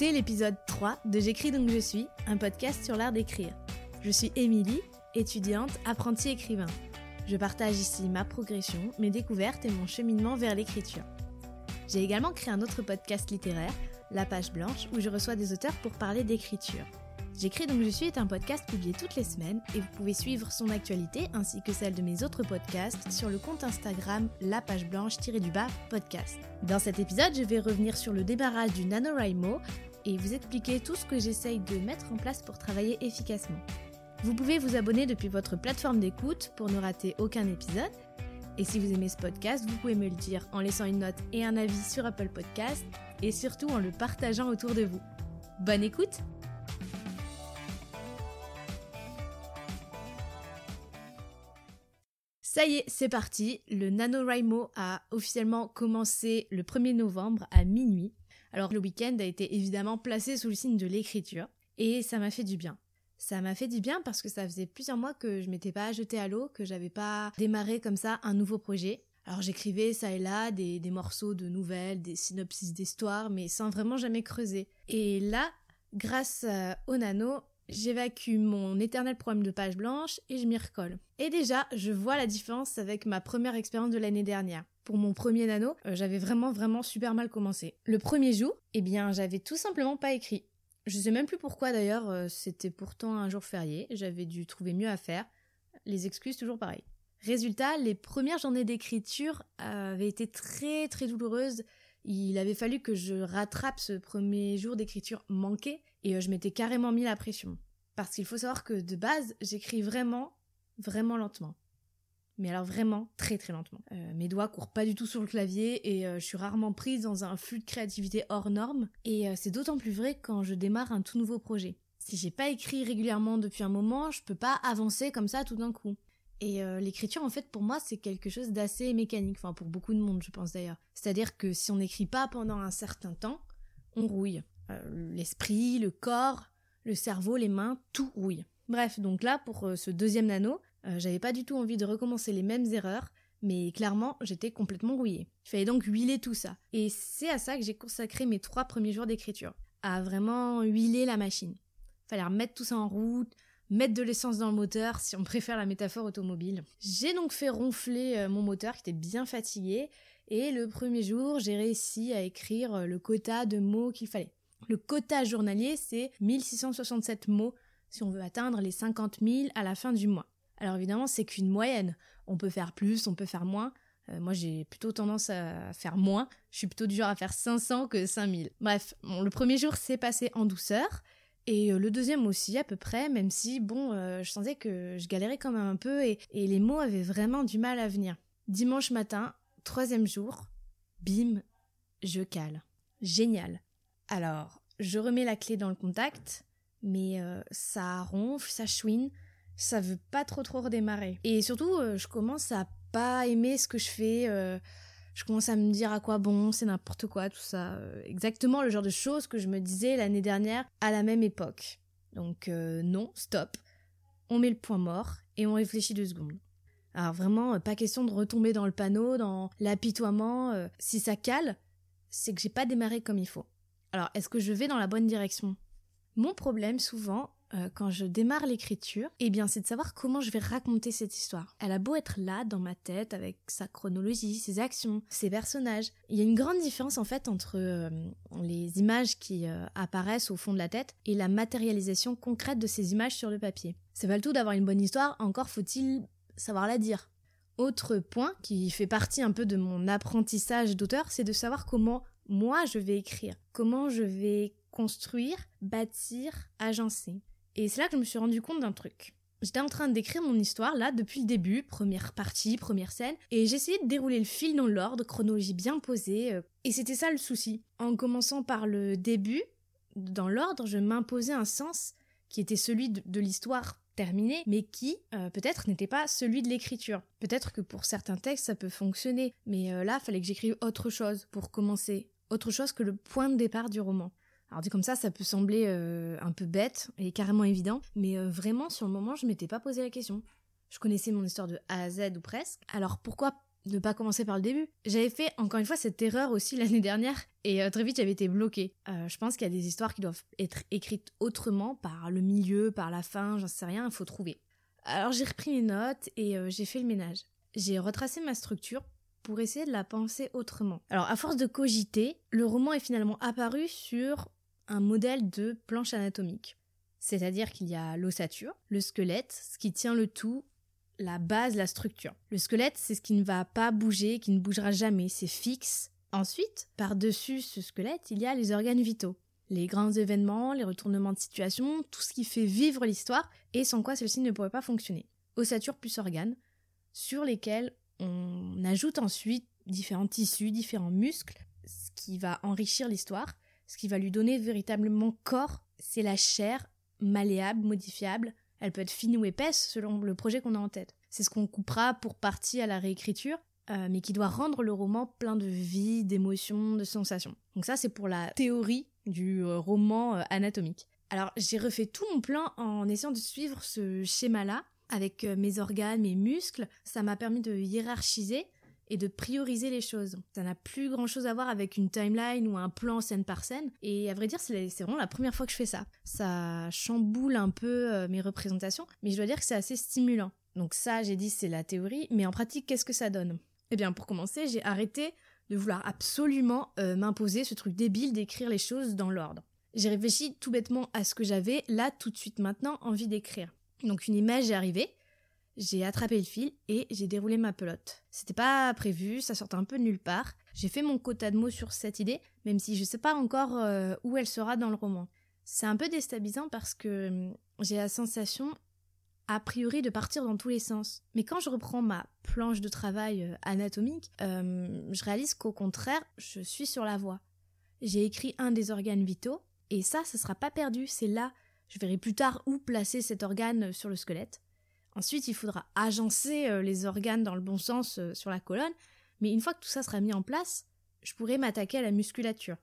écoutez l'épisode 3 de J'écris donc je suis, un podcast sur l'art d'écrire. Je suis Émilie, étudiante, apprentie écrivain. Je partage ici ma progression, mes découvertes et mon cheminement vers l'écriture. J'ai également créé un autre podcast littéraire, La Page Blanche, où je reçois des auteurs pour parler d'écriture. J'écris donc je suis est un podcast publié toutes les semaines et vous pouvez suivre son actualité ainsi que celle de mes autres podcasts sur le compte Instagram la page blanche-du-bas podcast. Dans cet épisode, je vais revenir sur le démarrage du NaNoWriMo et vous expliquer tout ce que j'essaye de mettre en place pour travailler efficacement. Vous pouvez vous abonner depuis votre plateforme d'écoute pour ne rater aucun épisode. Et si vous aimez ce podcast, vous pouvez me le dire en laissant une note et un avis sur Apple Podcast et surtout en le partageant autour de vous. Bonne écoute Ça y est, c'est parti. Le NaNoWriMo a officiellement commencé le 1er novembre à minuit. Alors le week-end a été évidemment placé sous le signe de l'écriture et ça m'a fait du bien. Ça m'a fait du bien parce que ça faisait plusieurs mois que je m'étais pas jetée à l'eau, que j'avais pas démarré comme ça un nouveau projet. Alors j'écrivais ça et là des, morceaux de nouvelles, des synopsis d'histoires, mais sans vraiment jamais creuser. Et là, grâce euh, au nano, j'évacue mon éternel problème de page blanche et je m'y recolle. Et déjà, je vois la différence avec ma première expérience de l'année dernière. Pour mon premier nano, euh, j'avais vraiment vraiment super mal commencé. Le premier jour, eh bien, j'avais tout simplement pas écrit. Je sais même plus pourquoi d'ailleurs, euh, c'était pourtant un jour férié, j'avais dû trouver mieux à faire. Les excuses toujours pareil. Résultat, les premières journées d'écriture avaient été très très douloureuses. Il avait fallu que je rattrape ce premier jour d'écriture manqué et euh, je m'étais carrément mis la pression. Parce qu'il faut savoir que de base, j'écris vraiment, vraiment lentement. Mais alors vraiment très très lentement. Euh, mes doigts courent pas du tout sur le clavier et euh, je suis rarement prise dans un flux de créativité hors norme. Et c'est d'autant plus vrai quand je démarre un tout nouveau projet. Si j'ai pas écrit régulièrement depuis un moment, je peux pas avancer comme ça tout d'un coup. Et l'écriture, en fait, pour moi, c'est quelque chose d'assez mécanique. Enfin, pour beaucoup de monde, je pense d'ailleurs. C'est-à-dire que si on n'écrit pas pendant un certain temps, on rouille. Euh, l'esprit, le corps, le cerveau, les mains, tout rouille. Bref, donc là, pour euh, ce deuxième nano, euh, j'avais pas du tout envie de recommencer les mêmes erreurs, mais clairement, j'étais complètement rouillée. Il fallait donc huiler tout ça. Et c'est à ça que j'ai consacré mes trois premiers jours d'écriture. À vraiment huiler la machine. Fallait remettre tout ça en route, mettre de l'essence dans le moteur, si on préfère la métaphore automobile. J'ai donc fait ronfler mon moteur qui était bien fatigué, et le premier jour, j'ai réussi à écrire le quota de mots qu'il fallait. Le quota journalier, c'est 1667 mots si on veut atteindre les 50 000 à la fin du mois. Alors évidemment, c'est qu'une moyenne. On peut faire plus, on peut faire moins. Euh, moi, j'ai plutôt tendance à faire moins. Je suis plutôt du genre à faire 500 que 5000. Bref, le premier jour s'est passé en douceur. Et euh, le deuxième aussi, à peu près, même si, bon, euh, je sentais que je galérais quand même un peu et, les mots avaient vraiment du mal à venir. Dimanche matin, troisième jour, bim, je cale. Génial. Alors, je remets la clé dans le contact, mais ça ronfle, ça chouine, ça veut pas trop trop redémarrer. Et surtout, euh, je commence à pas aimer ce que je fais. Euh, je commence à me dire à quoi bon, c'est n'importe quoi, tout ça. exactement le genre de choses que je me disais l'année dernière à la même époque. Donc non, stop. On met le point mort et on réfléchit deux secondes. Alors vraiment, pas question de retomber dans le panneau, dans l'apitoiement. si ça cale, c'est que j'ai pas démarré comme il faut. Alors, est-ce que je vais dans la bonne direction? Mon problème, souvent, euh, quand je démarre l'écriture, eh bien, c'est de savoir comment je vais raconter cette histoire. Elle a beau être là, dans ma tête, avec sa chronologie, ses actions, ses personnages. Il y a une grande différence, en fait, entre euh, les images qui euh, apparaissent au fond de la tête et la matérialisation concrète de ces images sur le papier. C'est pas le tout d'avoir une bonne histoire, encore faut-il savoir la dire. Autre point qui fait partie un peu de mon apprentissage d'auteur, c'est de savoir comment moi je vais écrire, comment je vais construire, bâtir, agencer. Et c'est là que je me suis rendu compte d'un truc. J'étais en train d'écrire mon histoire là depuis le début, première partie, première scène, et j'essayais de dérouler le fil dans l'ordre, chronologie bien posée, euh, et c'était ça le souci. En commençant par le début, dans l'ordre, je m'imposais un sens qui était celui de, l'histoire terminée, mais qui euh, peut-être n'était pas celui de l'écriture. Peut-être que pour certains textes ça peut fonctionner, mais euh, là, fallait que j'écrive autre chose pour commencer, autre chose que le point de départ du roman. Alors dit comme ça, ça peut sembler euh, un peu bête et carrément évident, mais euh, vraiment sur le moment, je m'étais pas posé la question. Je connaissais mon histoire de A à Z ou presque. Alors pourquoi ne pas commencer par le début? J'avais fait encore une fois cette erreur aussi l'année dernière et euh, très vite j'avais été bloquée. Je pense qu'il y a des histoires qui doivent être écrites autrement, par le milieu, par la fin, j'en sais rien, il faut trouver. Alors j'ai repris mes notes et j'ai fait le ménage. J'ai retracé ma structure pour essayer de la penser autrement. Alors à force de cogiter, le roman est finalement apparu sur un modèle de planche anatomique. C'est-à-dire qu'il y a l'ossature, le squelette, ce qui tient le tout, la base, la structure. Le squelette, c'est ce qui ne va pas bouger, qui ne bougera jamais, c'est fixe. Ensuite, par-dessus ce squelette, il y a les organes vitaux. Les grands événements, les retournements de situation, tout ce qui fait vivre l'histoire et sans quoi celle-ci ne pourrait pas fonctionner. Ossature plus organes, sur lesquels on ajoute ensuite différents tissus, différents muscles, ce qui va enrichir l'histoire, ce qui va lui donner véritablement corps, c'est la chair malléable, modifiable, elle peut être fine ou épaisse selon le projet qu'on a en tête. C'est ce qu'on coupera pour partie à la réécriture, euh, mais qui doit rendre le roman plein de vie, d'émotions, de sensations. Donc ça, c'est pour la théorie du euh, roman euh, anatomique. Alors j'ai refait tout mon plan en essayant de suivre ce schéma-là avec mes organes, mes muscles. Ça m'a permis de hiérarchiser et de prioriser les choses. Ça n'a plus grand chose à voir avec une timeline ou un plan scène par scène. Et à vrai dire, c'est vraiment la première fois que je fais ça. Ça chamboule un peu euh, mes représentations, mais je dois dire que c'est assez stimulant. Donc ça, j'ai dit, c'est la théorie, mais en pratique, qu'est-ce que ça donne? Eh bien, pour commencer, j'ai arrêté de vouloir absolument euh, m'imposer ce truc débile d'écrire les choses dans l'ordre. J'ai réfléchi tout bêtement à ce que j'avais là tout de suite maintenant envie d'écrire. Donc une image est arrivée, j'ai attrapé le fil et j'ai déroulé ma pelote. C'était pas prévu, ça sortait un peu de nulle part. J'ai fait mon quota de mots sur cette idée, même si je sais pas encore euh, où elle sera dans le roman. C'est un peu déstabilisant parce que hum, j'ai la sensation, a priori, de partir dans tous les sens. Mais quand je reprends ma planche de travail euh, anatomique, hum, je réalise qu'au contraire, je suis sur la voie. J'ai écrit un des organes vitaux, et ça, ce sera pas perdu, c'est là. Je verrai plus tard où placer cet organe sur le squelette. Ensuite, il faudra agencer euh, les organes dans le bon sens euh, sur la colonne, mais une fois que tout ça sera mis en place, je pourrai m'attaquer à la musculature.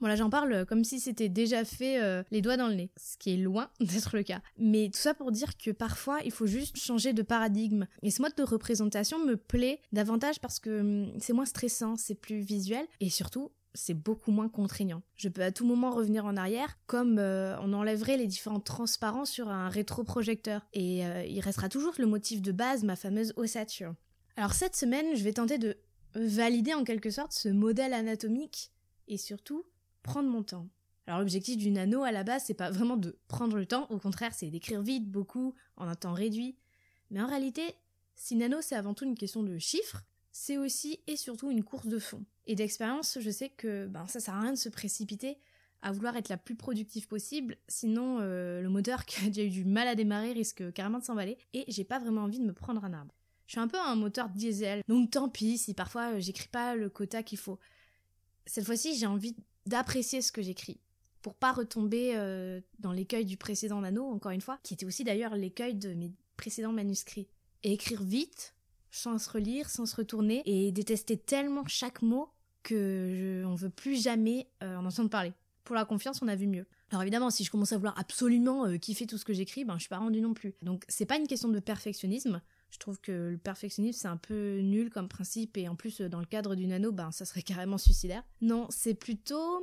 Voilà, j'en parle euh, comme si c'était déjà fait les doigts dans le nez, ce qui est loin d'être le cas. Mais tout ça pour dire que parfois, il faut juste changer de paradigme. Et ce mode de représentation me plaît davantage parce que hum, c'est moins stressant, c'est plus visuel, et surtout, c'est beaucoup moins contraignant. Je peux à tout moment revenir en arrière, comme euh, on enlèverait les différents transparents sur un rétroprojecteur. Et euh, il restera toujours le motif de base, ma fameuse ossature. Alors cette semaine, je vais tenter de valider en quelque sorte ce modèle anatomique et surtout prendre mon temps. Alors l'objectif du nano à la base, c'est pas vraiment de prendre le temps, au contraire, c'est d'écrire vite, beaucoup, en un temps réduit. Mais en réalité, si nano c'est avant tout une question de chiffres, c'est aussi et surtout une course de fond. Et d'expérience, je sais que ben, ça sert à rien de se précipiter à vouloir être la plus productive possible, sinon euh, le moteur qui a déjà eu du mal à démarrer risque carrément de s'emballer, et j'ai pas vraiment envie de me prendre un arbre. Je suis un peu un moteur diesel, donc tant pis si parfois euh, j'écris pas le quota qu'il faut. Cette fois-ci, j'ai envie d'apprécier ce que j'écris, pour pas retomber euh, dans l'écueil du précédent nano, encore une fois, qui était aussi d'ailleurs l'écueil de mes précédents manuscrits. Et écrire vite, sans se relire, sans se retourner, et détester tellement chaque mot que je, on veut plus jamais euh, en entendre parler. Pour la confiance, on a vu mieux. Alors évidemment, si je commence à vouloir absolument euh, kiffer tout ce que j'écris, ben je suis pas rendu non plus. Donc c'est pas une question de perfectionnisme. Je trouve que le perfectionnisme c'est un peu nul comme principe et en plus dans le cadre du nano, ben ça serait carrément suicidaire. Non, c'est plutôt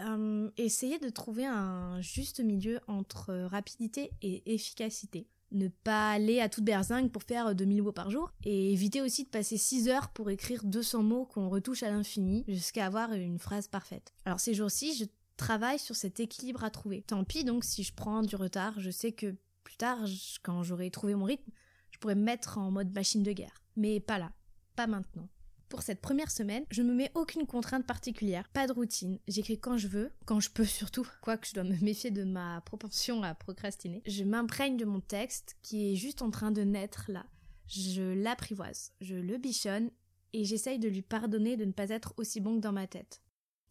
euh, essayer de trouver un juste milieu entre rapidité et efficacité ne pas aller à toute berzingue pour faire 2000 mots par jour et éviter aussi de passer 6 heures pour écrire 200 mots qu'on retouche à l'infini jusqu'à avoir une phrase parfaite. Alors ces jours-ci, je travaille sur cet équilibre à trouver. Tant pis donc si je prends du retard, je sais que plus tard, quand j'aurai trouvé mon rythme, je pourrais me mettre en mode machine de guerre. Mais pas là, pas maintenant. Pour cette première semaine, je me mets aucune contrainte particulière, pas de routine. J'écris quand je veux, quand je peux surtout, quoique je dois me méfier de ma propension à procrastiner. Je m'imprègne de mon texte qui est juste en train de naître là. Je l'apprivoise, je le bichonne et j'essaye de lui pardonner de ne pas être aussi bon que dans ma tête.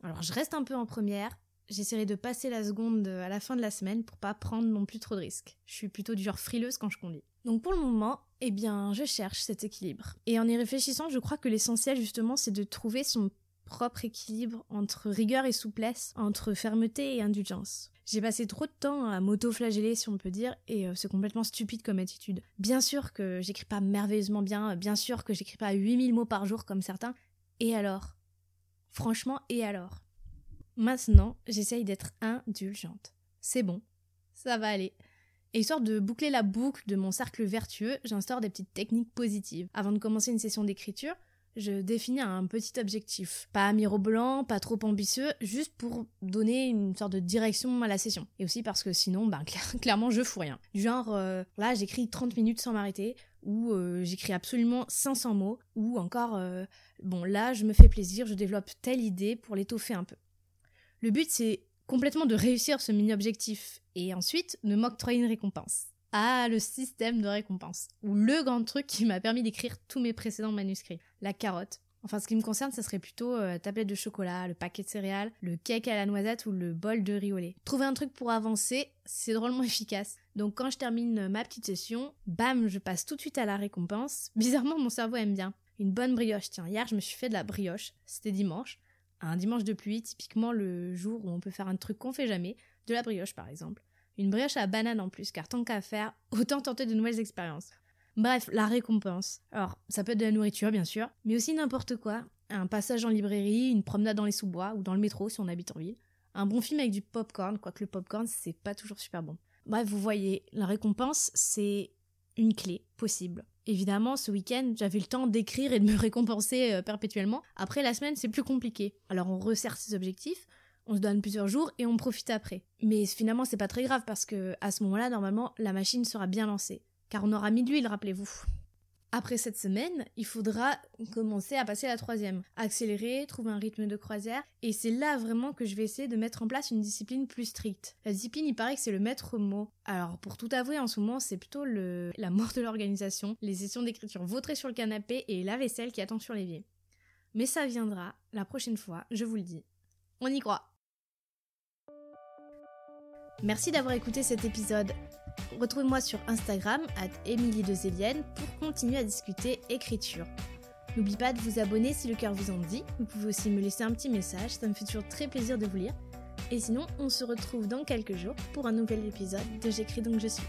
Alors je reste un peu en première, j'essaierai de passer la seconde à la fin de la semaine pour pas prendre non plus trop de risques. Je suis plutôt du genre frileuse quand je conduis. Donc pour le moment, eh bien, je cherche cet équilibre. Et en y réfléchissant, je crois que l'essentiel justement, c'est de trouver son propre équilibre entre rigueur et souplesse, entre fermeté et indulgence. J'ai passé trop de temps à m'auto-flageller, si on peut dire, et euh, c'est complètement stupide comme attitude. Bien sûr que j'écris pas merveilleusement bien, bien sûr que j'écris pas 8000 mots par jour comme certains. Et alors? Franchement, et alors? Maintenant, j'essaye d'être indulgente. C'est bon, ça va aller. Et histoire de boucler la boucle de mon cercle vertueux, j'instaure des petites techniques positives. Avant de commencer une session d'écriture, je définis un petit objectif. Pas mirobolant, pas trop ambitieux, juste pour donner une sorte de direction à la session. Et aussi parce que sinon, ben, clairement, je fous rien. Du genre, euh, là, j'écris 30 minutes sans m'arrêter, ou euh, j'écris absolument 500 mots, ou encore, euh, bon, là, je me fais plaisir, je développe telle idée pour l'étoffer un peu. Le but, c'est complètement de réussir ce mini-objectif, et ensuite, de m'octroyer une récompense. Ah, le système de récompense. Ou le grand truc qui m'a permis d'écrire tous mes précédents manuscrits. La carotte. Enfin, ce qui me concerne, ça serait plutôt la euh, tablette de chocolat, le paquet de céréales, le cake à la noisette ou le bol de riz au lait. Trouver un truc pour avancer, c'est drôlement efficace. Donc quand je termine ma petite session, bam, je passe tout de suite à la récompense. Bizarrement, mon cerveau aime bien. Une bonne brioche. Tiens, hier, je me suis fait de la brioche. C'était dimanche. Un dimanche de pluie, typiquement le jour où on peut faire un truc qu'on fait jamais. De la brioche, par exemple. Une brioche à banane en plus, car tant qu'à faire, autant tenter de nouvelles expériences. Bref, la récompense. Alors, ça peut être de la nourriture, bien sûr, mais aussi n'importe quoi. Un passage en librairie, une promenade dans les sous-bois ou dans le métro si on habite en ville. Un bon film avec du popcorn, quoique le popcorn, c'est pas toujours super bon. Bref, vous voyez, la récompense, c'est une clé possible. Évidemment, ce week-end, j'avais le temps d'écrire et de me récompenser euh, perpétuellement. Après la semaine, c'est plus compliqué. Alors on resserre ses objectifs, on se donne plusieurs jours et on profite après. Mais finalement, c'est pas très grave parce que à ce moment-là, normalement, la machine sera bien lancée. Car on aura mis de l'huile, rappelez-vous. Après cette semaine, il faudra commencer à passer à la troisième. Accélérer, trouver un rythme de croisière. Et c'est là vraiment que je vais essayer de mettre en place une discipline plus stricte. La discipline, il paraît que c'est le maître mot. Alors, pour tout avouer, en ce moment, c'est plutôt la mort de l'organisation, les sessions d'écriture vautrées sur le canapé et la vaisselle qui attend sur l'évier. Mais ça viendra la prochaine fois, je vous le dis. On y croit. Merci d'avoir écouté cet épisode. Retrouvez-moi sur Instagram, at Emilie de pour continuer à discuter écriture. N'oubliez pas de vous abonner si le cœur vous en dit. Vous pouvez aussi me laisser un petit message, ça me fait toujours très plaisir de vous lire. Et sinon, on se retrouve dans quelques jours pour un nouvel épisode de J'écris donc je suis.